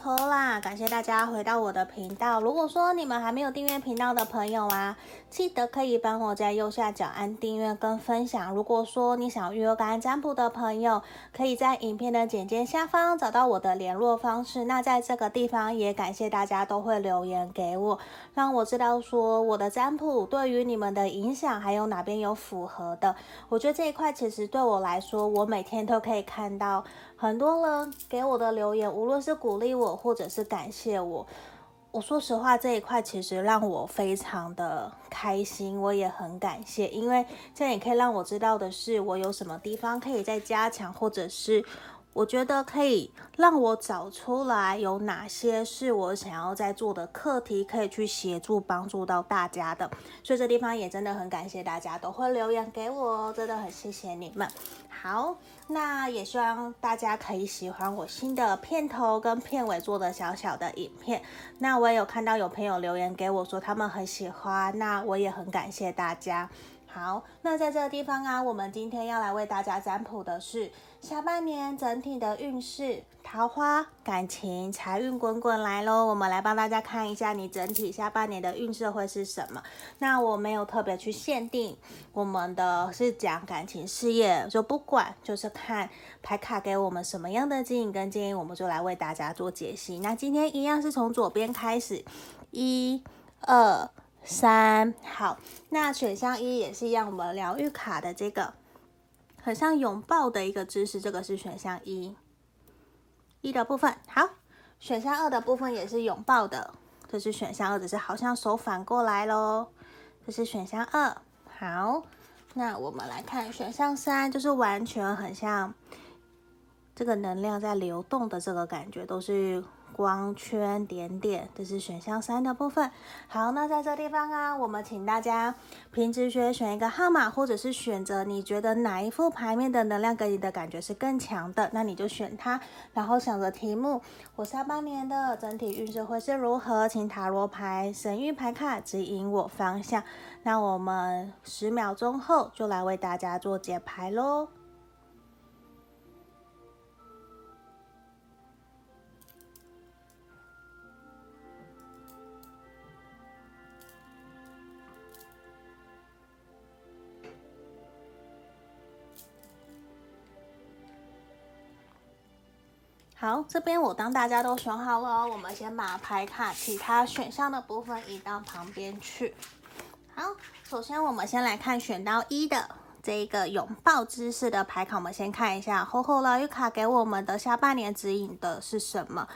好啦，感谢大家回到我的频道。如果说你们还没有订阅频道的朋友啊，记得可以帮我在右下角按订阅跟分享。如果说你想预约个案占卜的朋友，可以在影片的简介下方找到我的联络方式。那在这个地方也感谢大家都会留言给我，让我知道说我的占卜对于你们的影响还有哪边有符合的。我觉得这一块其实对我来说，我每天都可以看到。很多人给我的留言，无论是鼓励我，或者是感谢我，我说实话，这一块其实让我非常的开心，我也很感谢，因为这样也可以让我知道的是，我有什么地方可以再加强，或者是。我觉得可以让我找出来有哪些是我想要在做的课题，可以去协助帮助到大家的。所以这地方也真的很感谢大家都会留言给我，真的很谢谢你们。好，那也希望大家可以喜欢我新的片头跟片尾做的小小的影片。那我也有看到有朋友留言给我说他们很喜欢，那我也很感谢大家。好，那在这个地方啊，我们今天要来为大家占卜的是下半年整体的运势，桃花、感情、财运滚滚来喽！我们来帮大家看一下你整体下半年的运势会是什么。那我没有特别去限定，我们的是讲感情事业，就不管，就是看牌卡给我们什么样的指引跟建议，我们就来为大家做解析。那今天一样是从左边开始，一、二。三，好，那选项一也是一样，我们疗愈卡的这个很像拥抱的一个姿势，这个是选项一，一的部分。好，选项二的部分也是拥抱的，这是选项二，只是好像手反过来喽，这是选项二。好，那我们来看选项三，就是完全很像这个能量在流动的这个感觉，都是。光圈点点，这是选项三的部分。好，那在这地方啊，我们请大家凭直觉选一个号码，或者是选择你觉得哪一副牌面的能量给你的感觉是更强的，那你就选它。然后想着题目，我下半年的整体运势会是如何？请塔罗牌、神谕牌卡指引我方向。那我们十秒钟后就来为大家做解牌喽。好，这边我当大家都选好了，我们先把牌卡其他选项的部分移到旁边去。好，首先我们先来看选到一的这一个拥抱姿势的牌卡，我们先看一下，厚厚疗愈卡给我们的下半年指引的是什么？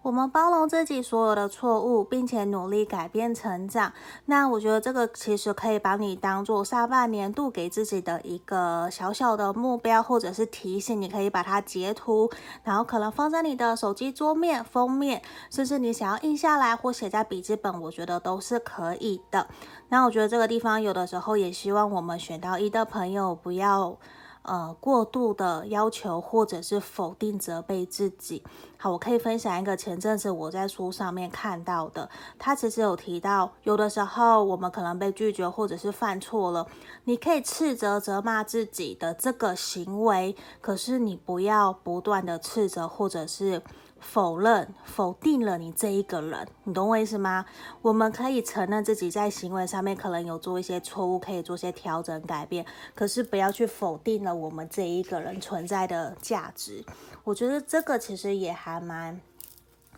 我们包容自己所有的错误，并且努力改变成长。那我觉得这个其实可以把你当做下半年度给自己的一个小小的目标，或者是提醒。你可以把它截图，然后可能放在你的手机桌面封面，甚至你想要印下来或写在笔记本，我觉得都是可以的。那我觉得这个地方有的时候也希望我们选到一的朋友不要。呃，过度的要求或者是否定、责备自己。好，我可以分享一个前阵子我在书上面看到的，他其实有提到，有的时候我们可能被拒绝或者是犯错了，你可以斥责、责骂自己的这个行为，可是你不要不断的斥责或者是。否认、否定了你这一个人，你懂我意思吗？我们可以承认自己在行为上面可能有做一些错误，可以做些调整、改变，可是不要去否定了我们这一个人存在的价值。我觉得这个其实也还蛮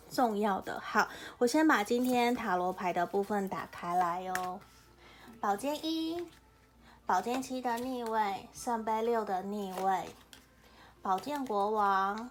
重要的。好，我先把今天塔罗牌的部分打开来哟。宝剑一、宝剑七的逆位，圣杯六的逆位，宝剑国王。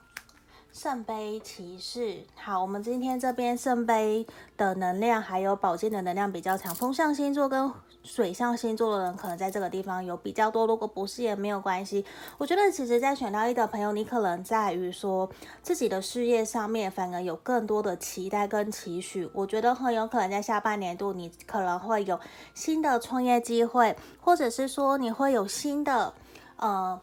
圣杯骑士，好，我们今天这边圣杯的能量还有宝剑的能量比较强，风象星座跟水象星座的人可能在这个地方有比较多，如果不是也没有关系。我觉得其实，在选到一的朋友，你可能在于说自己的事业上面，反而有更多的期待跟期许。我觉得很有可能在下半年度，你可能会有新的创业机会，或者是说你会有新的，呃。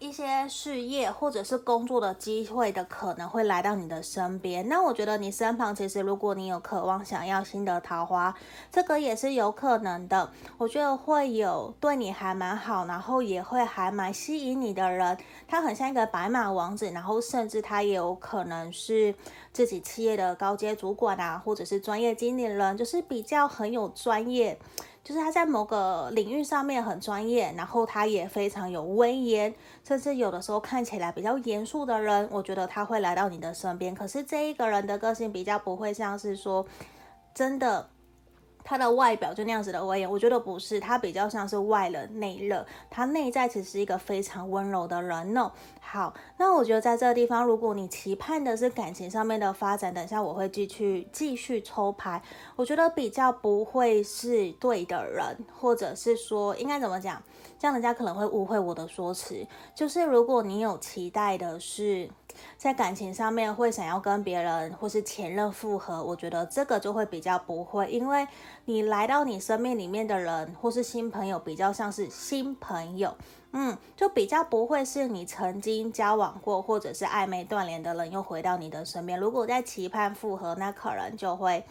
一些事业或者是工作的机会的可能会来到你的身边。那我觉得你身旁其实，如果你有渴望想要新的桃花，这个也是有可能的。我觉得会有对你还蛮好，然后也会还蛮吸引你的人。他很像一个白马王子，然后甚至他也有可能是自己企业的高阶主管啊，或者是专业经理人，就是比较很有专业。就是他在某个领域上面很专业，然后他也非常有威严，甚至有的时候看起来比较严肃的人，我觉得他会来到你的身边。可是这一个人的个性比较不会像是说真的。他的外表就那样子的威严，我觉得不是，他比较像是外冷内热，他内在其实是一个非常温柔的人呢。好，那我觉得在这个地方，如果你期盼的是感情上面的发展，等一下我会继续继续抽牌，我觉得比较不会是对的人，或者是说应该怎么讲，这样人家可能会误会我的说辞，就是如果你有期待的是。在感情上面会想要跟别人或是前任复合，我觉得这个就会比较不会，因为你来到你生命里面的人或是新朋友比较像是新朋友，嗯，就比较不会是你曾经交往过或者是暧昧断联的人又回到你的身边。如果在期盼复合，那可能就会。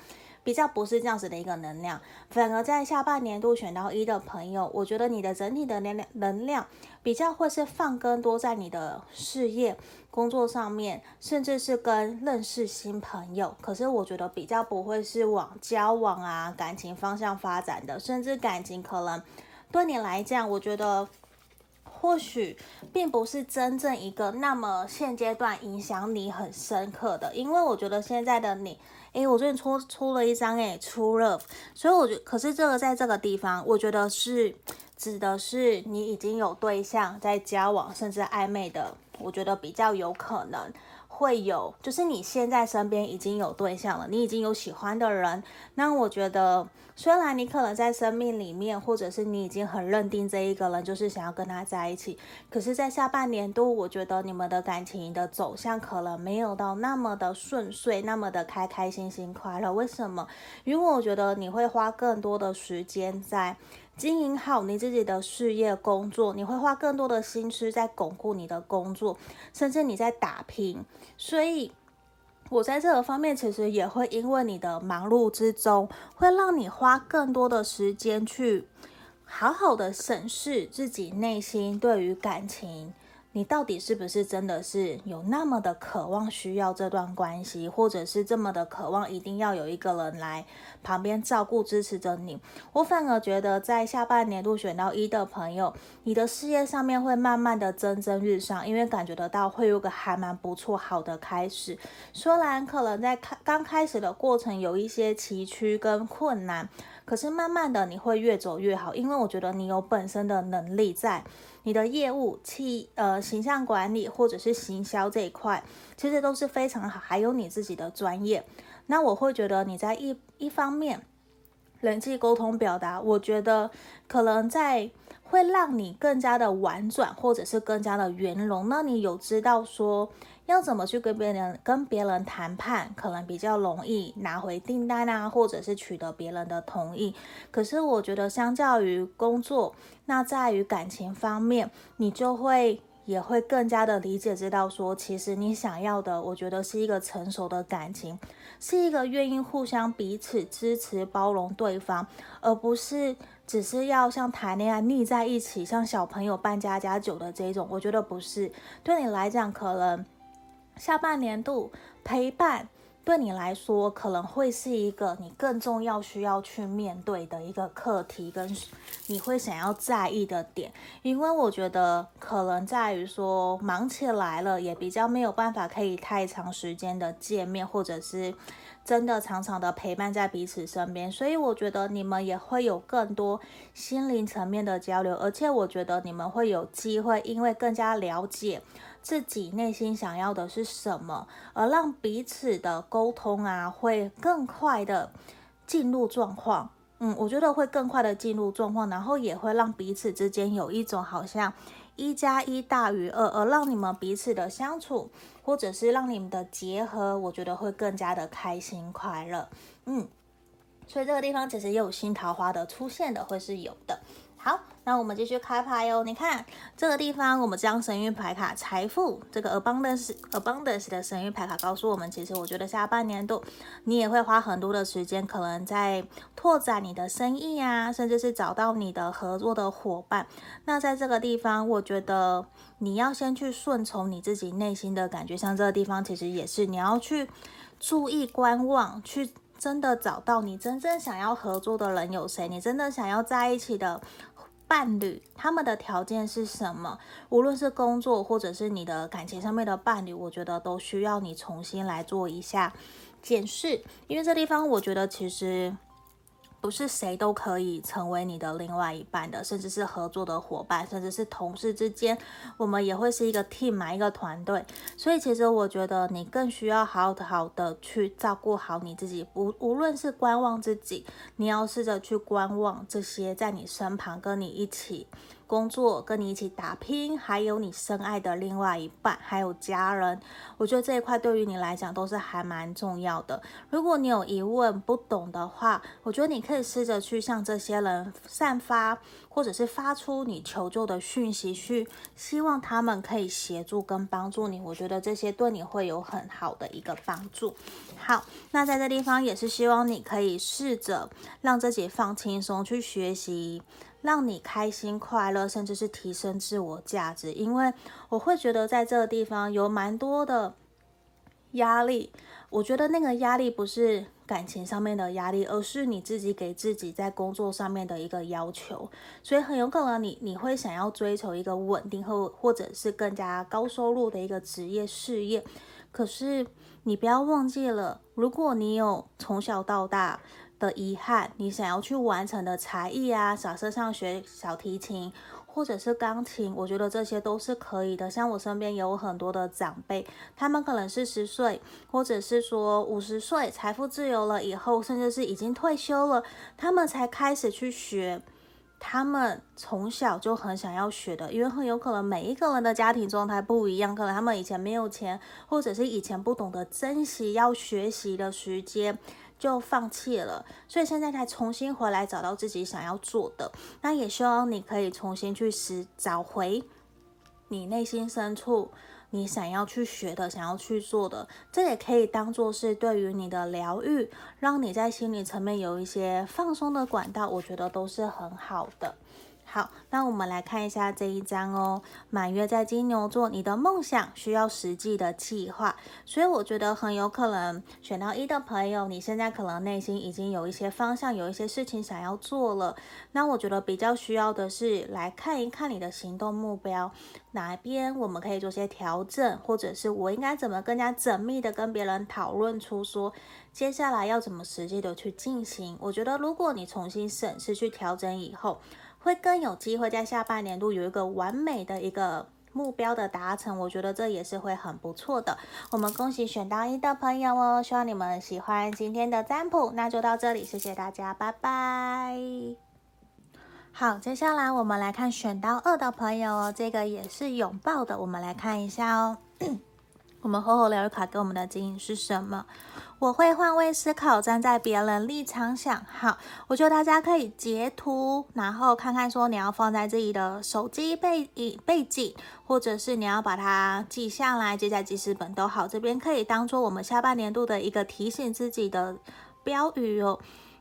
比较不是这样子的一个能量，反而在下半年度选到一的朋友，我觉得你的整体的能量能量比较会是放更多在你的事业、工作上面，甚至是跟认识新朋友。可是我觉得比较不会是往交往啊、感情方向发展的，甚至感情可能对你来讲，我觉得或许并不是真正一个那么现阶段影响你很深刻的，因为我觉得现在的你。诶，我最近出出了一张诶，True Love，所以我觉得，可是这个在这个地方，我觉得是指的是你已经有对象在交往，甚至暧昧的，我觉得比较有可能。会有，就是你现在身边已经有对象了，你已经有喜欢的人。那我觉得，虽然你可能在生命里面，或者是你已经很认定这一个人就是想要跟他在一起，可是，在下半年度，我觉得你们的感情的走向可能没有到那么的顺遂，那么的开开心心快乐。为什么？因为我觉得你会花更多的时间在。经营好你自己的事业工作，你会花更多的心思在巩固你的工作，甚至你在打拼。所以，我在这个方面其实也会因为你的忙碌之中，会让你花更多的时间去好好的审视自己内心对于感情。你到底是不是真的是有那么的渴望需要这段关系，或者是这么的渴望一定要有一个人来旁边照顾支持着你？我反而觉得在下半年度选到一的朋友，你的事业上面会慢慢的蒸蒸日上，因为感觉得到会有个还蛮不错好的开始。虽然可能在开刚开始的过程有一些崎岖跟困难，可是慢慢的你会越走越好，因为我觉得你有本身的能力在。你的业务、企呃形象管理或者是行销这一块，其实都是非常好。还有你自己的专业，那我会觉得你在一一方面人际沟通表达，我觉得可能在会让你更加的婉转，或者是更加的圆融。那你有知道说，要怎么去跟别人跟别人谈判，可能比较容易拿回订单啊，或者是取得别人的同意。可是我觉得，相较于工作，那在于感情方面，你就会也会更加的理解，知道说，其实你想要的，我觉得是一个成熟的感情，是一个愿意互相彼此支持、包容对方，而不是只是要像谈恋爱腻在一起，像小朋友扮家家酒的这种。我觉得不是，对你来讲，可能。下半年度陪伴对你来说可能会是一个你更重要需要去面对的一个课题，跟你会想要在意的点，因为我觉得可能在于说忙起来了，也比较没有办法可以太长时间的见面，或者是真的常常的陪伴在彼此身边，所以我觉得你们也会有更多心灵层面的交流，而且我觉得你们会有机会，因为更加了解。自己内心想要的是什么，而让彼此的沟通啊，会更快的进入状况。嗯，我觉得会更快的进入状况，然后也会让彼此之间有一种好像一加一大于二，而让你们彼此的相处，或者是让你们的结合，我觉得会更加的开心快乐。嗯，所以这个地方其实也有新桃花的出现的，会是有的。好，那我们继续开牌哦。你看这个地方，我们这张神諭牌卡财富，这个 abundance abundance 的神諭牌卡告诉我们，其实我觉得下半年度你也会花很多的时间，可能在拓展你的生意啊，甚至是找到你的合作的伙伴。那在这个地方，我觉得你要先去顺从你自己内心的感觉，像这个地方其实也是你要去注意观望，去。真的找到你真正想要合作的人有谁？你真的想要在一起的伴侣，他们的条件是什么？无论是工作或者是你的感情上面的伴侣，我觉得都需要你重新来做一下检视，因为这地方我觉得其实。不是谁都可以成为你的另外一半的，甚至是合作的伙伴，甚至是同事之间，我们也会是一个 team 嘛，一个团队。所以其实我觉得你更需要好好的去照顾好你自己，无无论是观望自己，你要试着去观望这些在你身旁跟你一起。工作跟你一起打拼，还有你深爱的另外一半，还有家人，我觉得这一块对于你来讲都是还蛮重要的。如果你有疑问不懂的话，我觉得你可以试着去向这些人散发，或者是发出你求救的讯息，去希望他们可以协助跟帮助你。我觉得这些对你会有很好的一个帮助。好，那在这地方也是希望你可以试着让自己放轻松，去学习。让你开心快乐，甚至是提升自我价值，因为我会觉得在这个地方有蛮多的压力。我觉得那个压力不是感情上面的压力，而是你自己给自己在工作上面的一个要求。所以很有可能你你会想要追求一个稳定或或者是更加高收入的一个职业事业。可是你不要忘记了，如果你有从小到大。的遗憾，你想要去完成的才艺啊，假设像学小提琴或者是钢琴，我觉得这些都是可以的。像我身边有很多的长辈，他们可能四十岁，或者是说五十岁，财富自由了以后，甚至是已经退休了，他们才开始去学，他们从小就很想要学的，因为很有可能每一个人的家庭状态不一样，可能他们以前没有钱，或者是以前不懂得珍惜要学习的时间。就放弃了，所以现在才重新回来找到自己想要做的。那也希望你可以重新去拾找回你内心深处你想要去学的、想要去做的。这也可以当做是对于你的疗愈，让你在心理层面有一些放松的管道，我觉得都是很好的。好，那我们来看一下这一张哦。满月在金牛座，你的梦想需要实际的计划，所以我觉得很有可能选到一的朋友，你现在可能内心已经有一些方向，有一些事情想要做了。那我觉得比较需要的是来看一看你的行动目标，哪一边我们可以做些调整，或者是我应该怎么更加缜密的跟别人讨论出说接下来要怎么实际的去进行。我觉得如果你重新审视去调整以后，会更有机会在下半年度有一个完美的一个目标的达成，我觉得这也是会很不错的。我们恭喜选到一的朋友哦，希望你们喜欢今天的占卜，那就到这里，谢谢大家，拜拜。好，接下来我们来看选到二的朋友哦，这个也是拥抱的，我们来看一下哦。我们厚厚疗愈卡给我们的指引是什么？我会换位思考，站在别人立场想。好，我觉得大家可以截图，然后看看说你要放在自己的手机背影背景，或者是你要把它记下来，记在记事本都好。这边可以当做我们下半年度的一个提醒自己的标语哦。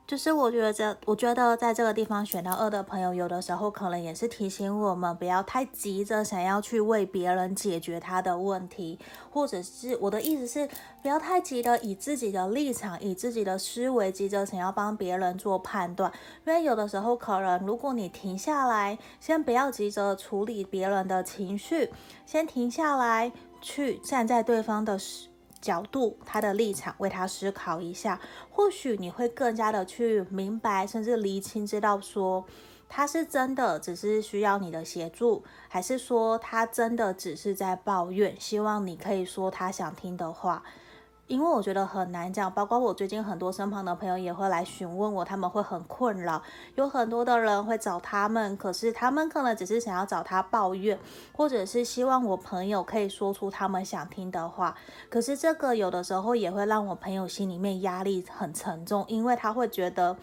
就是我觉得这，我觉得在这个地方选到二的朋友，有的时候可能也是提醒我们不要太急着想要去为别人解决他的问题，或者是我的意思是不要太急的以自己的立场、以自己的思维急着想要帮别人做判断，因为有的时候可能如果你停下来，先不要急着处理别人的情绪，先停下来去站在对方的角度，他的立场，为他思考一下，或许你会更加的去明白，甚至厘清，知道说他是真的只是需要你的协助，还是说他真的只是在抱怨，希望你可以说他想听的话。因为我觉得很难讲，包括我最近很多身旁的朋友也会来询问我，他们会很困扰，有很多的人会找他们，可是他们可能只是想要找他抱怨，或者是希望我朋友可以说出他们想听的话，可是这个有的时候也会让我朋友心里面压力很沉重，因为他会觉得。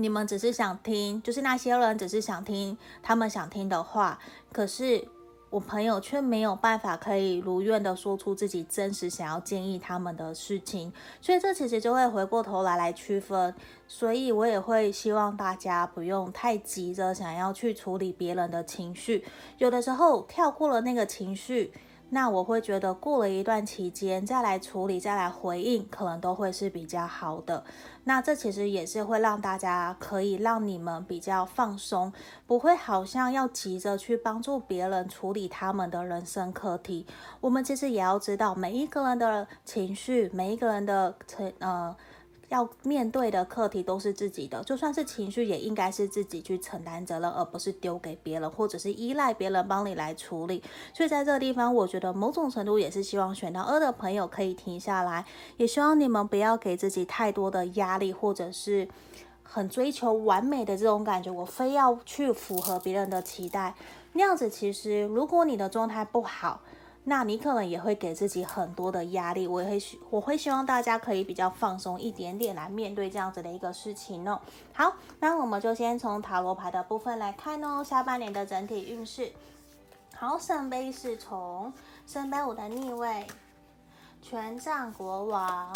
你们只是想听，就是那些人只是想听他们想听的话，可是。我朋友却没有办法可以如愿的说出自己真实想要建议他们的事情，所以这其实就会回过头来来区分，所以我也会希望大家不用太急着想要去处理别人的情绪，有的时候跳过了那个情绪。那我会觉得过了一段期间再来处理，再来回应，可能都会是比较好的。那这其实也是会让大家可以让你们比较放松，不会好像要急着去帮助别人处理他们的人生课题。我们其实也要知道每一个人的情绪，每一个人的成呃。要面对的课题都是自己的，就算是情绪，也应该是自己去承担责任，而不是丢给别人，或者是依赖别人帮你来处理。所以在这个地方，我觉得某种程度也是希望选到二的朋友可以停下来，也希望你们不要给自己太多的压力，或者是很追求完美的这种感觉，我非要去符合别人的期待。那样子其实，如果你的状态不好。那你可能也会给自己很多的压力，我也会希我会希望大家可以比较放松一点点来面对这样子的一个事情哦。好，那我们就先从塔罗牌的部分来看哦，下半年的整体运势。好，圣杯侍从，圣杯五的逆位，权杖国王，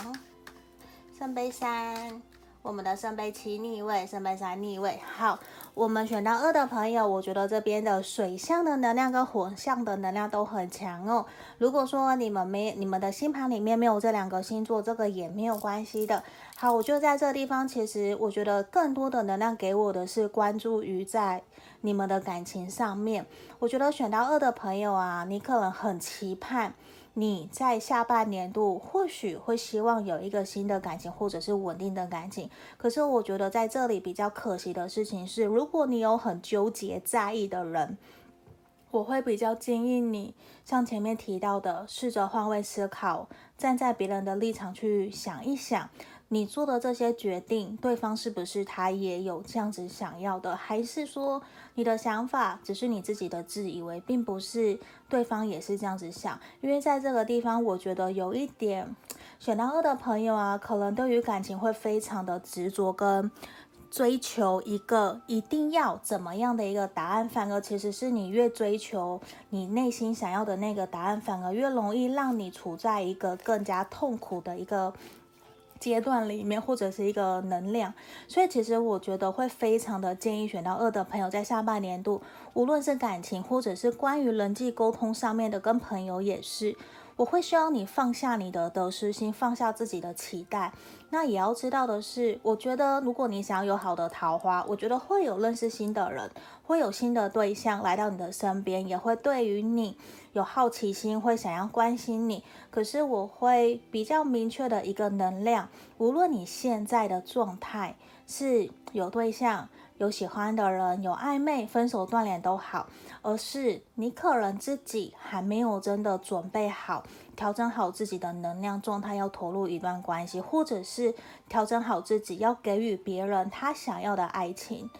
圣杯三，我们的圣杯七逆位，圣杯三逆位。好。我们选到二的朋友，我觉得这边的水象的能量跟火象的能量都很强哦。如果说你们没你们的星盘里面没有这两个星座，这个也没有关系的。好，我就在这地方，其实我觉得更多的能量给我的是关注于在你们的感情上面。我觉得选到二的朋友啊，你可能很期盼。你在下半年度或许会希望有一个新的感情，或者是稳定的感情。可是我觉得在这里比较可惜的事情是，如果你有很纠结在意的人，我会比较建议你像前面提到的，试着换位思考，站在别人的立场去想一想。你做的这些决定，对方是不是他也有这样子想要的？还是说你的想法只是你自己的自以为，并不是对方也是这样子想？因为在这个地方，我觉得有一点选到二的朋友啊，可能对于感情会非常的执着跟追求一个一定要怎么样的一个答案，反而其实是你越追求你内心想要的那个答案，反而越容易让你处在一个更加痛苦的一个。阶段里面，或者是一个能量，所以其实我觉得会非常的建议选到二的朋友，在下半年度，无论是感情或者是关于人际沟通上面的，跟朋友也是。我会希望你放下你的得失心，放下自己的期待。那也要知道的是，我觉得如果你想要有好的桃花，我觉得会有认识新的人，会有新的对象来到你的身边，也会对于你有好奇心，会想要关心你。可是我会比较明确的一个能量，无论你现在的状态是有对象。有喜欢的人，有暧昧、分手、断联都好，而是你可能自己还没有真的准备好，调整好自己的能量状态，要投入一段关系，或者是调整好自己，要给予别人他想要的爱情。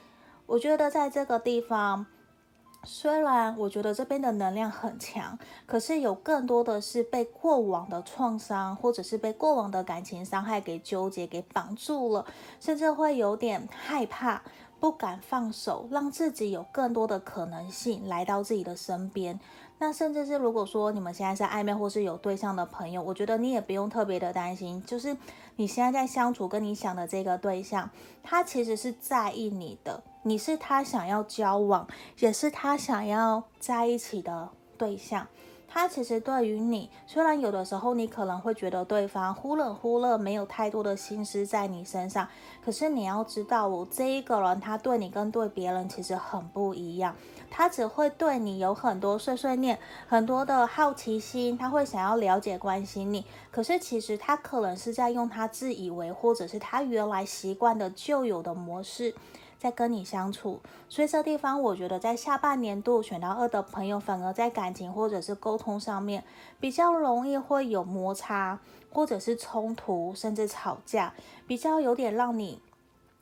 我觉得在这个地方，虽然我觉得这边的能量很强，可是有更多的是被过往的创伤，或者是被过往的感情伤害给纠结、给绑住了，甚至会有点害怕。不敢放手，让自己有更多的可能性来到自己的身边。那甚至是如果说你们现在是暧昧或是有对象的朋友，我觉得你也不用特别的担心。就是你现在在相处，跟你想的这个对象，他其实是在意你的，你是他想要交往，也是他想要在一起的对象。他其实对于你，虽然有的时候你可能会觉得对方忽冷忽热，没有太多的心思在你身上，可是你要知道，我这一个人他对你跟对别人其实很不一样，他只会对你有很多碎碎念，很多的好奇心，他会想要了解关心你，可是其实他可能是在用他自以为或者是他原来习惯的旧有的模式。在跟你相处，所以这地方我觉得在下半年度选到二的朋友，反而在感情或者是沟通上面比较容易会有摩擦，或者是冲突，甚至吵架，比较有点让你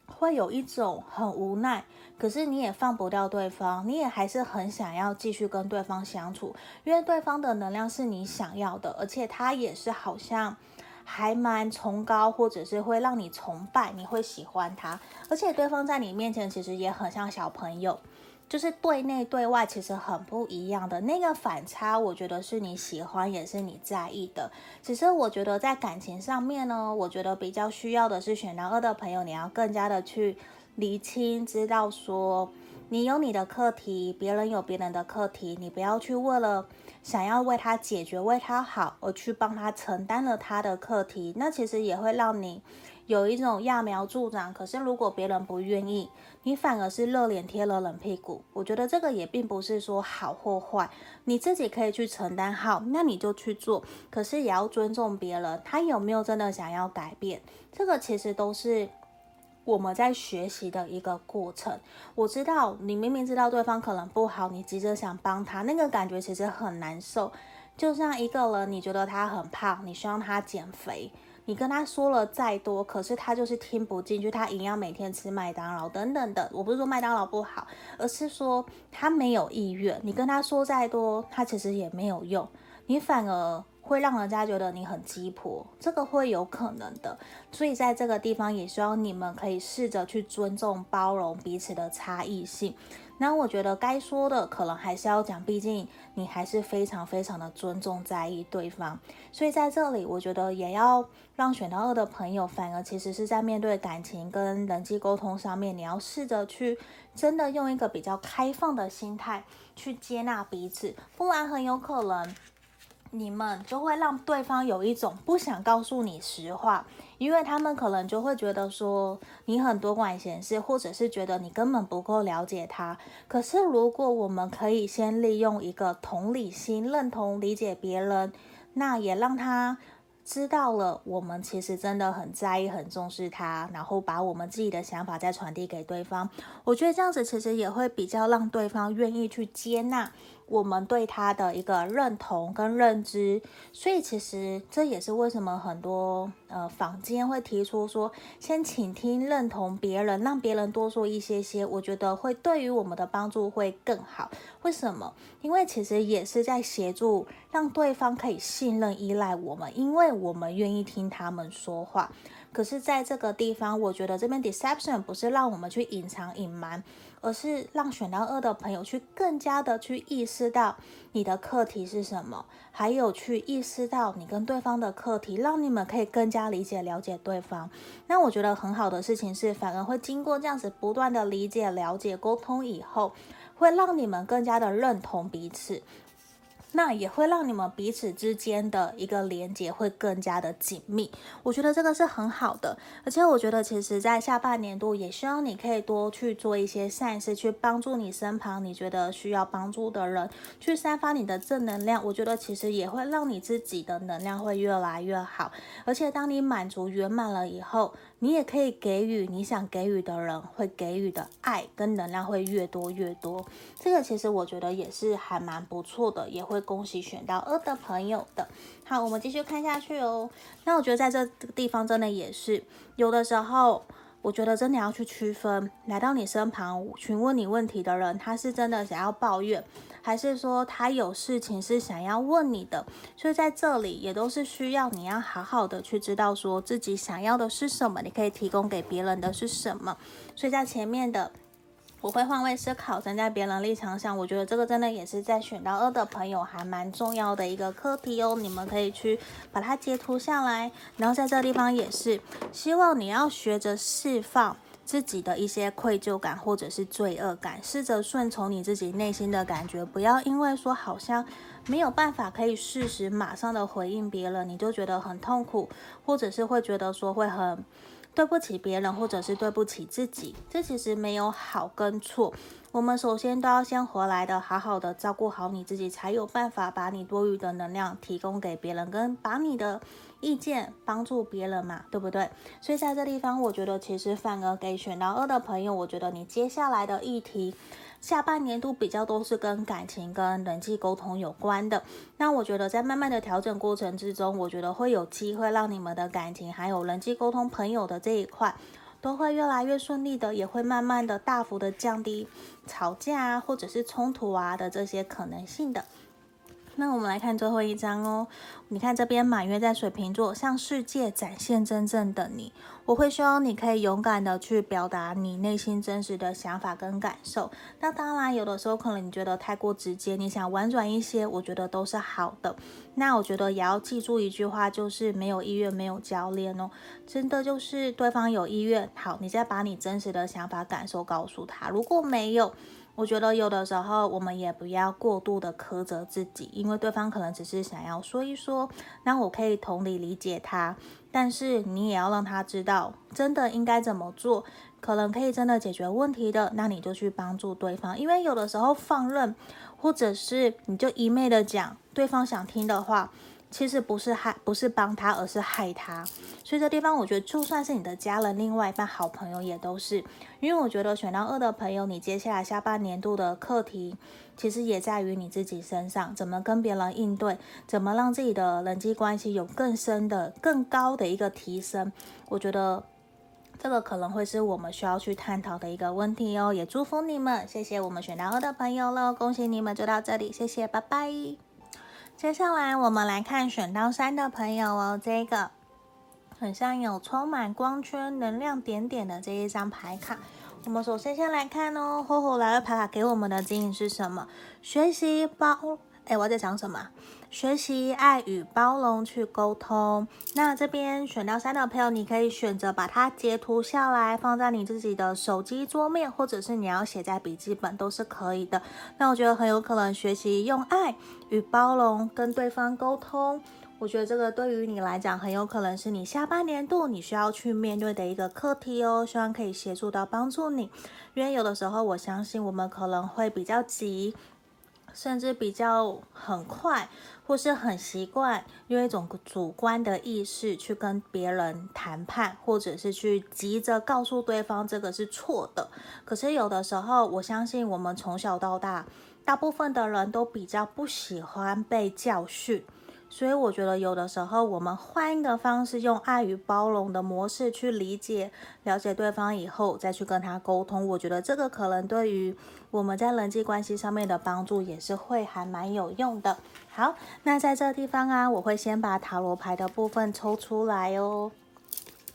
会有一种很无奈，可是你也放不掉对方，你也还是很想要继续跟对方相处，因为对方的能量是你想要的，而且他也是好像。还蛮崇高，或者是会让你崇拜，你会喜欢他，而且对方在你面前其实也很像小朋友，就是对内对外其实很不一样的那个反差，我觉得是你喜欢，也是你在意的。只是我觉得在感情上面呢，我觉得比较需要的是选到二的朋友，你要更加的去厘清，知道说你有你的课题，别人有别人的课题，你不要去为了。想要为他解决、为他好而去帮他承担了他的课题，那其实也会让你有一种揠苗助长。可是如果别人不愿意，你反而是热脸贴了冷屁股。我觉得这个也并不是说好或坏，你自己可以去承担好，那你就去做。可是也要尊重别人，他有没有真的想要改变？这个其实都是。我们在学习的一个过程，我知道你明明知道对方可能不好，你急着想帮他，那个感觉其实很难受。就像一个人，你觉得他很胖，你希望他减肥，你跟他说了再多，可是他就是听不进去，他一样每天吃麦当劳等等的。我不是说麦当劳不好，而是说他没有意愿。你跟他说再多，他其实也没有用，你反而。会让人家觉得你很鸡婆，这个会有可能的。所以在这个地方，也希望你们可以试着去尊重、包容彼此的差异性。那我觉得该说的可能还是要讲，毕竟你还是非常非常的尊重、在意对方。所以在这里，我觉得也要让选到二的朋友，反而其实是在面对感情跟人际沟通上面，你要试着去真的用一个比较开放的心态去接纳彼此，不然很有可能。你们就会让对方有一种不想告诉你实话，因为他们可能就会觉得说你很多管闲事，或者是觉得你根本不够了解他。可是如果我们可以先利用一个同理心，认同理解别人，那也让他。知道了，我们其实真的很在意、很重视他，然后把我们自己的想法再传递给对方。我觉得这样子其实也会比较让对方愿意去接纳我们对他的一个认同跟认知。所以其实这也是为什么很多呃坊间会提出说，先倾听、认同别人，让别人多说一些些，我觉得会对于我们的帮助会更好。为什么？因为其实也是在协助让对方可以信任、依赖我们，因为我们愿意听他们说话。可是，在这个地方，我觉得这边 deception 不是让我们去隐藏、隐瞒，而是让选到二的朋友去更加的去意识到你的课题是什么，还有去意识到你跟对方的课题，让你们可以更加加理解、了解对方。那我觉得很好的事情是，反而会经过这样子不断的理解、了解、沟通以后。会让你们更加的认同彼此。那也会让你们彼此之间的一个连接会更加的紧密，我觉得这个是很好的，而且我觉得其实，在下半年度也希望你可以多去做一些善事，去帮助你身旁你觉得需要帮助的人，去散发你的正能量。我觉得其实也会让你自己的能量会越来越好，而且当你满足圆满了以后，你也可以给予你想给予的人，会给予的爱跟能量会越多越多。这个其实我觉得也是还蛮不错的，也会。恭喜选到二的朋友的。好，我们继续看下去哦。那我觉得在这个地方真的也是有的时候，我觉得真的要去区分，来到你身旁询问你问题的人，他是真的想要抱怨，还是说他有事情是想要问你的？所以在这里也都是需要你要好好的去知道说自己想要的是什么，你可以提供给别人的是什么。所以在前面的。我会换位思考，站在别人立场上，我觉得这个真的也是在选到二的朋友还蛮重要的一个课题哦。你们可以去把它截图下来，然后在这个地方也是希望你要学着释放自己的一些愧疚感或者是罪恶感，试着顺从你自己内心的感觉，不要因为说好像没有办法可以适时马上的回应别人，你就觉得很痛苦，或者是会觉得说会很。对不起别人，或者是对不起自己，这其实没有好跟错。我们首先都要先回来的，好好的照顾好你自己，才有办法把你多余的能量提供给别人，跟把你的意见帮助别人嘛，对不对？所以在这地方，我觉得其实反而给选到二的朋友，我觉得你接下来的议题。下半年度比较多是跟感情跟人际沟通有关的，那我觉得在慢慢的调整过程之中，我觉得会有机会让你们的感情还有人际沟通朋友的这一块都会越来越顺利的，也会慢慢的大幅的降低吵架啊或者是冲突啊的这些可能性的。那我们来看最后一张哦。你看这边满月在水瓶座，向世界展现真正的你。我会希望你可以勇敢的去表达你内心真实的想法跟感受。那当然，有的时候可能你觉得太过直接，你想婉转一些，我觉得都是好的。那我觉得也要记住一句话，就是没有意愿，没有教练哦。真的就是对方有意愿，好，你再把你真实的想法、感受告诉他。如果没有，我觉得有的时候我们也不要过度的苛责自己，因为对方可能只是想要说一说，那我可以同理理解他，但是你也要让他知道真的应该怎么做，可能可以真的解决问题的，那你就去帮助对方，因为有的时候放任，或者是你就一昧的讲对方想听的话。其实不是害，不是帮他，而是害他。所以这地方，我觉得就算是你的家人、另外一半、好朋友，也都是。因为我觉得选到二的朋友，你接下来下半年度的课题，其实也在于你自己身上，怎么跟别人应对，怎么让自己的人际关系有更深的、更高的一个提升。我觉得这个可能会是我们需要去探讨的一个问题哦。也祝福你们，谢谢我们选到二的朋友了，恭喜你们就到这里，谢谢，拜拜。接下来我们来看选到三的朋友哦，这个很像有充满光圈、能量点点的这一张牌卡。我们首先先来看哦，火火来了牌卡给我们的指引是什么？学习包。哎，我在讲什么？学习爱与包容去沟通。那这边选到三的朋友，你可以选择把它截图下来，放在你自己的手机桌面，或者是你要写在笔记本都是可以的。那我觉得很有可能学习用爱与包容跟对方沟通。我觉得这个对于你来讲，很有可能是你下半年度你需要去面对的一个课题哦。希望可以协助到帮助你，因为有的时候我相信我们可能会比较急。甚至比较很快，或是很习惯用一种主观的意识去跟别人谈判，或者是去急着告诉对方这个是错的。可是有的时候，我相信我们从小到大，大部分的人都比较不喜欢被教训。所以我觉得有的时候，我们换一个方式，用爱与包容的模式去理解、了解对方以后，再去跟他沟通。我觉得这个可能对于我们在人际关系上面的帮助也是会还蛮有用的。好，那在这地方啊，我会先把塔罗牌的部分抽出来哦，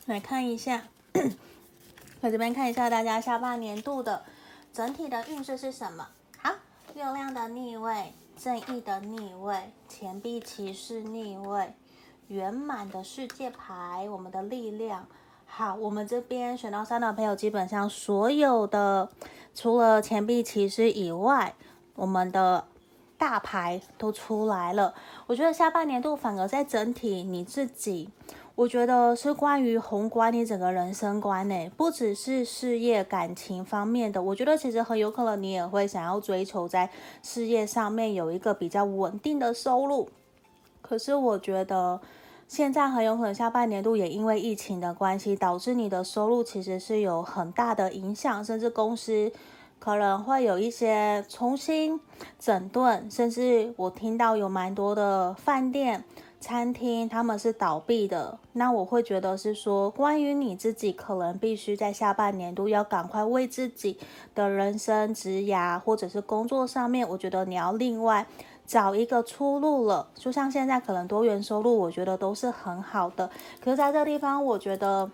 来看一下。在这边看一下大家下半年度的整体的运势是什么？好，月亮的逆位。正义的逆位，钱币骑士逆位，圆满的世界牌，我们的力量。好，我们这边选到三的朋友，基本上所有的除了钱币骑士以外，我们的大牌都出来了。我觉得下半年度反而在整体你自己。我觉得是关于宏观你整个人生观呢，不只是事业感情方面的。我觉得其实很有可能你也会想要追求在事业上面有一个比较稳定的收入。可是我觉得现在很有可能下半年度也因为疫情的关系，导致你的收入其实是有很大的影响，甚至公司可能会有一些重新整顿，甚至我听到有蛮多的饭店。餐厅他们是倒闭的，那我会觉得是说，关于你自己，可能必须在下半年度要赶快为自己的人生、职涯或者是工作上面，我觉得你要另外找一个出路了。就像现在可能多元收入，我觉得都是很好的，可是在这个地方，我觉得。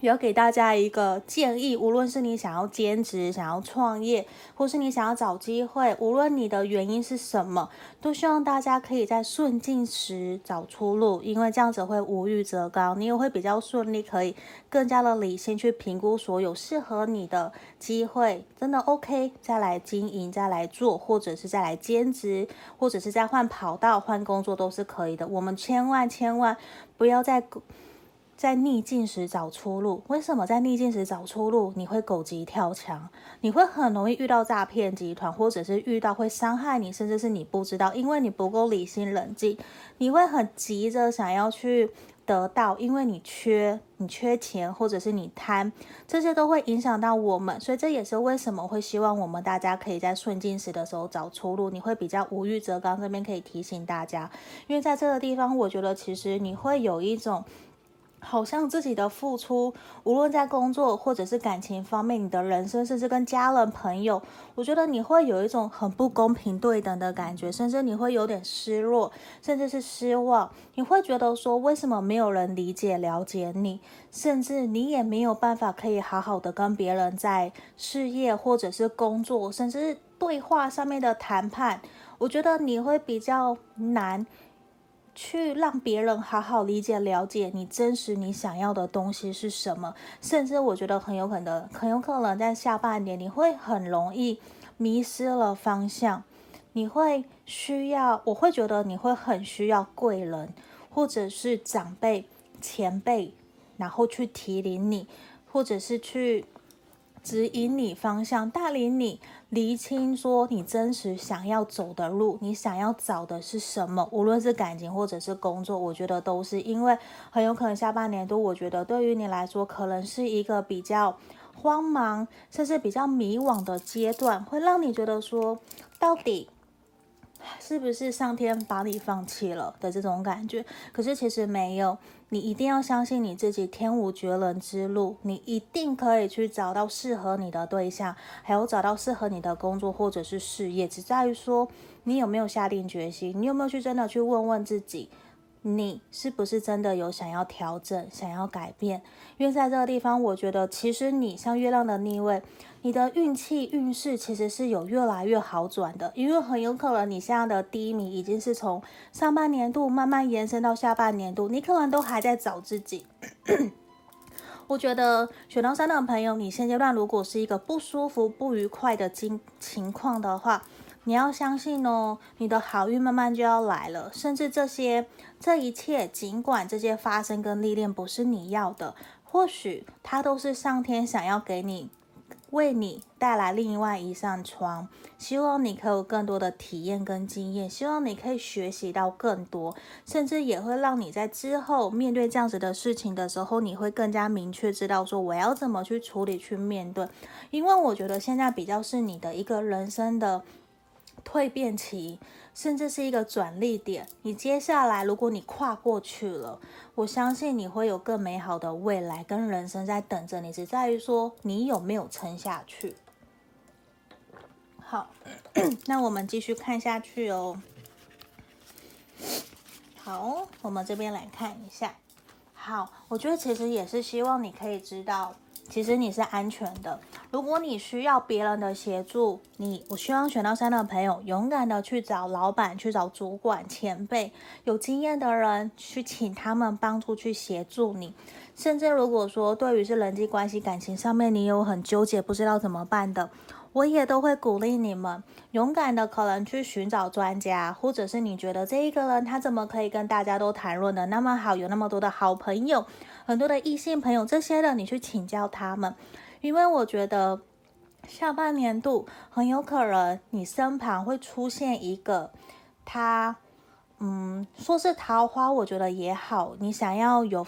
有给大家一个建议，无论是你想要兼职、想要创业，或是你想要找机会，无论你的原因是什么，都希望大家可以在顺境时找出路，因为这样子会无欲则刚，你也会比较顺利，可以更加的理性去评估所有适合你的机会，真的 OK，再来经营，再来做，或者是再来兼职，或者是再换跑道、换工作都是可以的。我们千万千万不要再。在逆境时找出路，为什么在逆境时找出路？你会狗急跳墙，你会很容易遇到诈骗集团，或者是遇到会伤害你，甚至是你不知道，因为你不够理性冷静，你会很急着想要去得到，因为你缺，你缺钱，或者是你贪，这些都会影响到我们，所以这也是为什么会希望我们大家可以在顺境时的时候找出路，你会比较无欲则刚。这边可以提醒大家，因为在这个地方，我觉得其实你会有一种。好像自己的付出，无论在工作或者是感情方面，你的人生，甚至跟家人朋友，我觉得你会有一种很不公平对等的感觉，甚至你会有点失落，甚至是失望。你会觉得说，为什么没有人理解了解你？甚至你也没有办法可以好好的跟别人在事业或者是工作，甚至是对话上面的谈判，我觉得你会比较难。去让别人好好理解、了解你真实你想要的东西是什么，甚至我觉得很有可能，很有可能在下半年你会很容易迷失了方向，你会需要，我会觉得你会很需要贵人或者是长辈、前辈，然后去提领你，或者是去。指引你方向，带领你厘清说你真实想要走的路，你想要找的是什么？无论是感情或者是工作，我觉得都是因为很有可能下半年度，我觉得对于你来说，可能是一个比较慌忙，甚至比较迷惘的阶段，会让你觉得说，到底。是不是上天把你放弃了的这种感觉？可是其实没有，你一定要相信你自己，天无绝人之路，你一定可以去找到适合你的对象，还有找到适合你的工作或者是事业，只在于说你有没有下定决心，你有没有去真的去问问自己。你是不是真的有想要调整、想要改变？因为在这个地方，我觉得其实你像月亮的逆位，你的运气、运势其实是有越来越好转的。因为很有可能你现在的低迷已经是从上半年度慢慢延伸到下半年度，你可能都还在找自己。我觉得选到三的朋友，你现阶段如果是一个不舒服、不愉快的经情况的话，你要相信哦，你的好运慢慢就要来了。甚至这些这一切，尽管这些发生跟历练不是你要的，或许它都是上天想要给你，为你带来另外一扇窗。希望你可以有更多的体验跟经验，希望你可以学习到更多，甚至也会让你在之后面对这样子的事情的时候，你会更加明确知道说我要怎么去处理、去面对。因为我觉得现在比较是你的一个人生的。蜕变期，甚至是一个转捩点。你接下来，如果你跨过去了，我相信你会有更美好的未来跟人生在等着你。只在于说，你有没有撑下去。好，那我们继续看下去哦。好，我们这边来看一下。好，我觉得其实也是希望你可以知道。其实你是安全的。如果你需要别人的协助，你我希望选到三的朋友勇敢的去找老板、去找主管、前辈、有经验的人，去请他们帮助去协助你。甚至如果说对于是人际关系、感情上面你有很纠结、不知道怎么办的，我也都会鼓励你们勇敢的可能去寻找专家，或者是你觉得这一个人他怎么可以跟大家都谈论的那么好，有那么多的好朋友。很多的异性朋友，这些的你去请教他们，因为我觉得下半年度很有可能你身旁会出现一个他，嗯，说是桃花，我觉得也好，你想要有，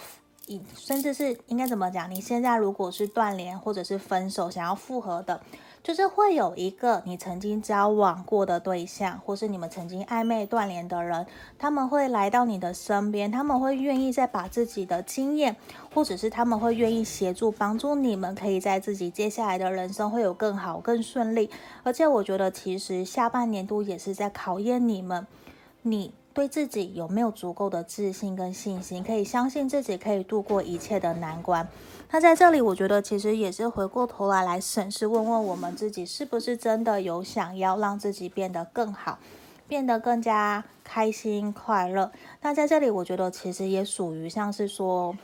甚至是应该怎么讲？你现在如果是断联或者是分手，想要复合的。就是会有一个你曾经交往过的对象，或是你们曾经暧昧断联的人，他们会来到你的身边，他们会愿意再把自己的经验，或者是他们会愿意协助帮助你们，可以在自己接下来的人生会有更好、更顺利。而且我觉得，其实下半年度也是在考验你们，你对自己有没有足够的自信跟信心，可以相信自己可以度过一切的难关。那在这里，我觉得其实也是回过头来来审视，问问我们自己，是不是真的有想要让自己变得更好，变得更加开心快乐。那在这里，我觉得其实也属于像是说，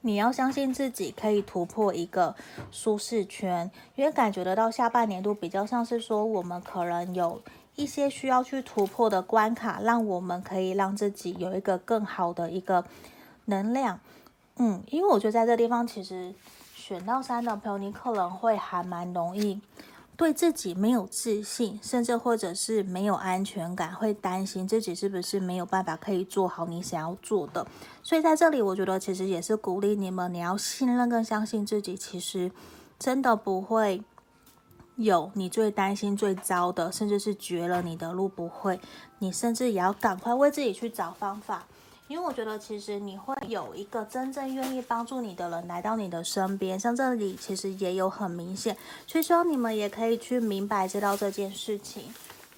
你要相信自己可以突破一个舒适圈，因为感觉得到下半年度比较像是说，我们可能有一些需要去突破的关卡，让我们可以让自己有一个更好的一个能量。嗯，因为我觉得在这地方，其实选到三的朋友，你可能会还蛮容易对自己没有自信，甚至或者是没有安全感，会担心自己是不是没有办法可以做好你想要做的。所以在这里，我觉得其实也是鼓励你们，你要信任跟相信自己，其实真的不会有你最担心最糟的，甚至是绝了你的路不会。你甚至也要赶快为自己去找方法。因为我觉得其实你会有一个真正愿意帮助你的人来到你的身边，像这里其实也有很明显，所以希望你们也可以去明白知道这件事情。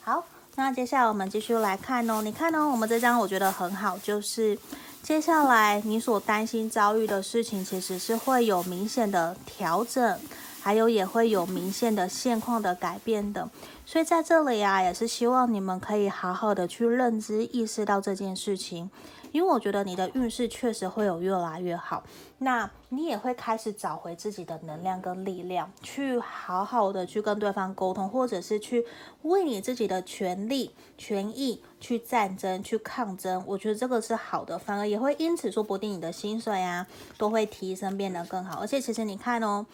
好，那接下来我们继续来看哦，你看哦，我们这张我觉得很好，就是接下来你所担心遭遇的事情，其实是会有明显的调整。还有也会有明显的现况的改变的，所以在这里啊，也是希望你们可以好好的去认知、意识到这件事情，因为我觉得你的运势确实会有越来越好，那你也会开始找回自己的能量跟力量，去好好的去跟对方沟通，或者是去为你自己的权利、权益去战争、去抗争。我觉得这个是好的，反而也会因此说不定你的薪水啊都会提升，变得更好。而且其实你看哦。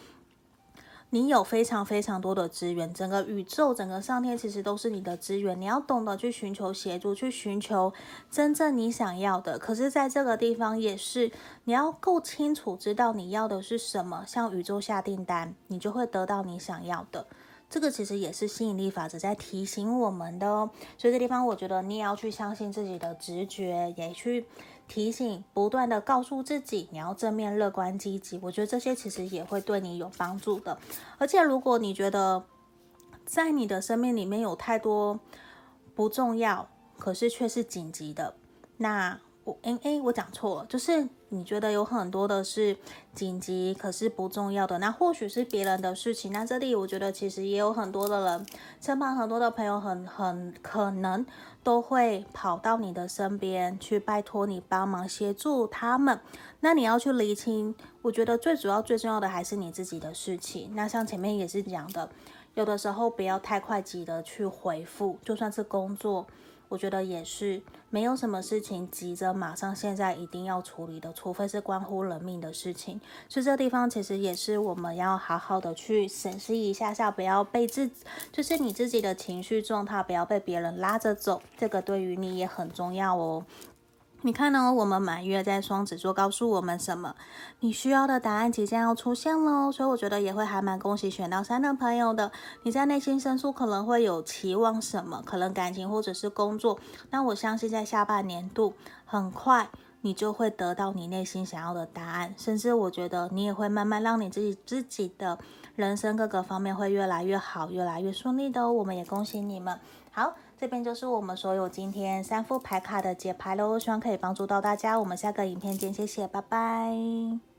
你有非常非常多的资源，整个宇宙、整个上天其实都是你的资源。你要懂得去寻求协助，去寻求真正你想要的。可是，在这个地方也是，你要够清楚知道你要的是什么，向宇宙下订单，你就会得到你想要的。这个其实也是吸引力法则在提醒我们的哦。所以这地方，我觉得你也要去相信自己的直觉，也去。提醒，不断的告诉自己，你要正面、乐观、积极。我觉得这些其实也会对你有帮助的。而且，如果你觉得在你的生命里面有太多不重要，可是却是紧急的，那我诶诶，我讲错了，就是。你觉得有很多的是紧急，可是不重要的，那或许是别人的事情。那这里我觉得其实也有很多的人，身旁很多的朋友很很可能都会跑到你的身边去拜托你帮忙协助他们。那你要去厘清，我觉得最主要最重要的还是你自己的事情。那像前面也是讲的，有的时候不要太快急的去回复，就算是工作。我觉得也是，没有什么事情急着马上现在一定要处理的，除非是关乎人命的事情。所以这地方其实也是我们要好好的去审视一下下，不要被自，就是你自己的情绪状态，不要被别人拉着走，这个对于你也很重要哦。你看呢？我们满月在双子座，告诉我们什么？你需要的答案即将要出现喽，所以我觉得也会还蛮恭喜选到三的朋友的。你在内心深处可能会有期望什么？可能感情或者是工作。那我相信在下半年度，很快你就会得到你内心想要的答案，甚至我觉得你也会慢慢让你自己自己的人生各个方面会越来越好，越来越顺利的哦。我们也恭喜你们。好。这边就是我们所有今天三副牌卡的解牌喽，希望可以帮助到大家。我们下个影片见，谢谢，拜拜。